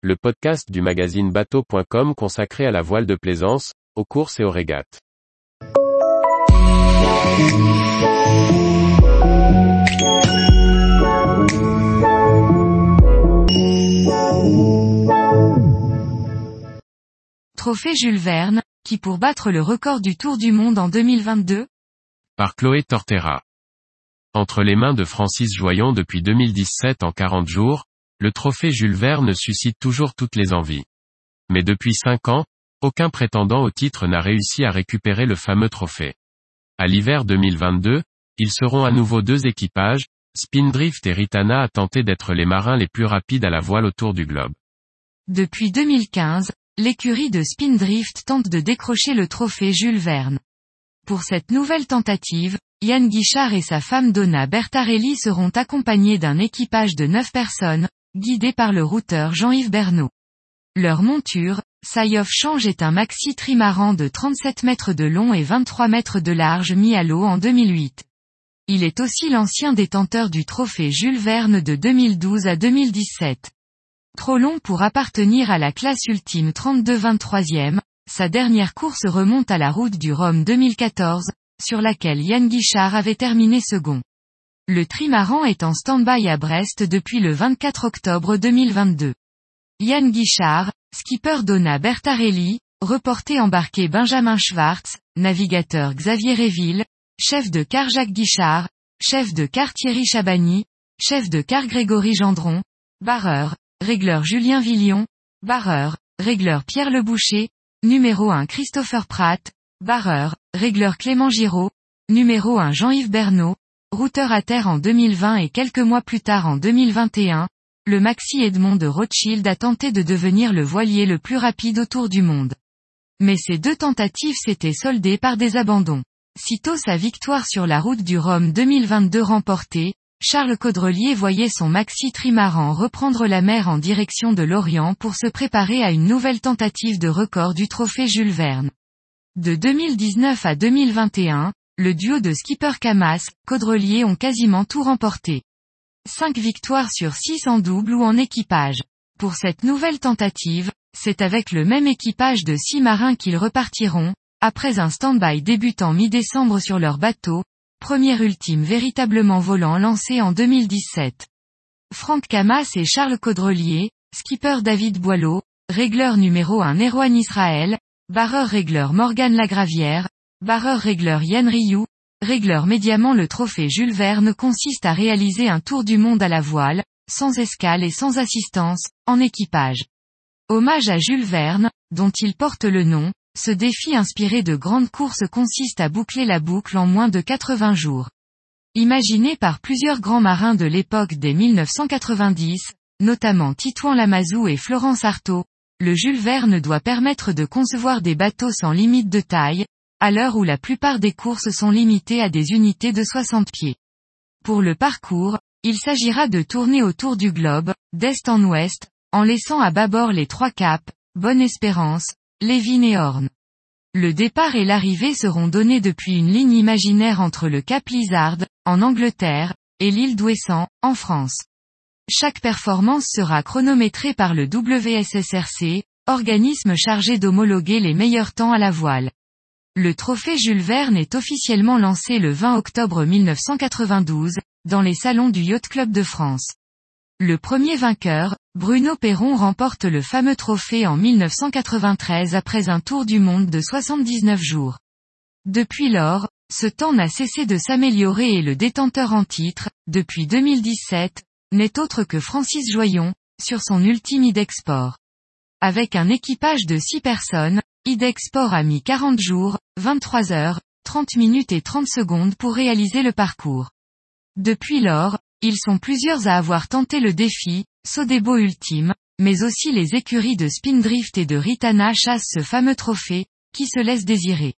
le podcast du magazine bateau.com consacré à la voile de plaisance, aux courses et aux régates. Trophée Jules Verne, qui pour battre le record du Tour du Monde en 2022 Par Chloé Tortera. Entre les mains de Francis Joyon depuis 2017 en 40 jours, le trophée Jules Verne suscite toujours toutes les envies. Mais depuis 5 ans, aucun prétendant au titre n'a réussi à récupérer le fameux trophée. À l'hiver 2022, ils seront à nouveau deux équipages, Spindrift et Ritana à tenter d'être les marins les plus rapides à la voile autour du globe. Depuis 2015, l'écurie de Spindrift tente de décrocher le trophée Jules Verne. Pour cette nouvelle tentative, Yann Guichard et sa femme Donna Bertarelli seront accompagnés d'un équipage de 9 personnes, guidés par le routeur Jean-Yves Bernot. Leur monture, Sayoff Change est un maxi trimaran de 37 mètres de long et 23 mètres de large mis à l'eau en 2008. Il est aussi l'ancien détenteur du trophée Jules Verne de 2012 à 2017. Trop long pour appartenir à la classe ultime 32-23e, sa dernière course remonte à la route du Rhum 2014, sur laquelle Yann Guichard avait terminé second. Le trimaran est en stand-by à Brest depuis le 24 octobre 2022. Yann Guichard, skipper Donna Bertarelli, reporté embarqué Benjamin Schwartz, navigateur Xavier Réville, chef de car Jacques Guichard, chef de car Thierry Chabani, chef de car Grégory Gendron, barreur, régleur Julien Villion, barreur, régleur Pierre Leboucher, numéro 1 Christopher Pratt, barreur, régleur Clément Giraud, numéro 1 Jean-Yves Bernot, routeur à terre en 2020 et quelques mois plus tard en 2021, le Maxi Edmond de Rothschild a tenté de devenir le voilier le plus rapide autour du monde. Mais ces deux tentatives s'étaient soldées par des abandons. Sitôt sa victoire sur la route du Rhum 2022 remportée, Charles Caudrelier voyait son Maxi Trimaran reprendre la mer en direction de l'Orient pour se préparer à une nouvelle tentative de record du trophée Jules Verne. De 2019 à 2021, le duo de skipper Camas, Caudrelier ont quasiment tout remporté. 5 victoires sur 6 en double ou en équipage. Pour cette nouvelle tentative, c'est avec le même équipage de 6 marins qu'ils repartiront, après un stand-by débutant mi-décembre sur leur bateau, premier ultime véritablement volant lancé en 2017. Franck Camas et Charles Caudrelier, skipper David Boileau, régleur numéro 1 Erwan Israël, barreur régleur Morgan Lagravière, barreur régleur Yann Rioux, régleur médiamment le trophée Jules Verne consiste à réaliser un tour du monde à la voile, sans escale et sans assistance, en équipage. Hommage à Jules Verne, dont il porte le nom, ce défi inspiré de grandes courses consiste à boucler la boucle en moins de 80 jours. Imaginé par plusieurs grands marins de l'époque des 1990, notamment Titouan Lamazou et Florence Artaud, le Jules Verne doit permettre de concevoir des bateaux sans limite de taille, à l'heure où la plupart des courses sont limitées à des unités de 60 pieds. Pour le parcours, il s'agira de tourner autour du globe, d'est en ouest, en laissant à bâbord les trois caps, Bonne Espérance, Lévin et Horn. Le départ et l'arrivée seront donnés depuis une ligne imaginaire entre le cap Lizard, en Angleterre, et l'île d'Ouessant, en France. Chaque performance sera chronométrée par le WSSRC, organisme chargé d'homologuer les meilleurs temps à la voile. Le trophée Jules Verne est officiellement lancé le 20 octobre 1992, dans les salons du Yacht Club de France. Le premier vainqueur, Bruno Perron remporte le fameux trophée en 1993 après un tour du monde de 79 jours. Depuis lors, ce temps n'a cessé de s'améliorer et le détenteur en titre, depuis 2017, n'est autre que Francis Joyon, sur son ultime idexport. Avec un équipage de 6 personnes, Idexport a mis 40 jours, 23 heures, 30 minutes et 30 secondes pour réaliser le parcours. Depuis lors, ils sont plusieurs à avoir tenté le défi, Sodebo ultime, mais aussi les écuries de Spindrift et de Ritana chassent ce fameux trophée, qui se laisse désirer.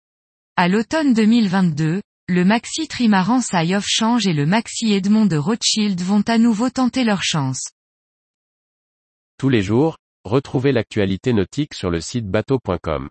À l'automne 2022, le Maxi Trimaran Sai of Change et le Maxi Edmond de Rothschild vont à nouveau tenter leur chance. Tous les jours, retrouvez l'actualité nautique sur le site bateau.com.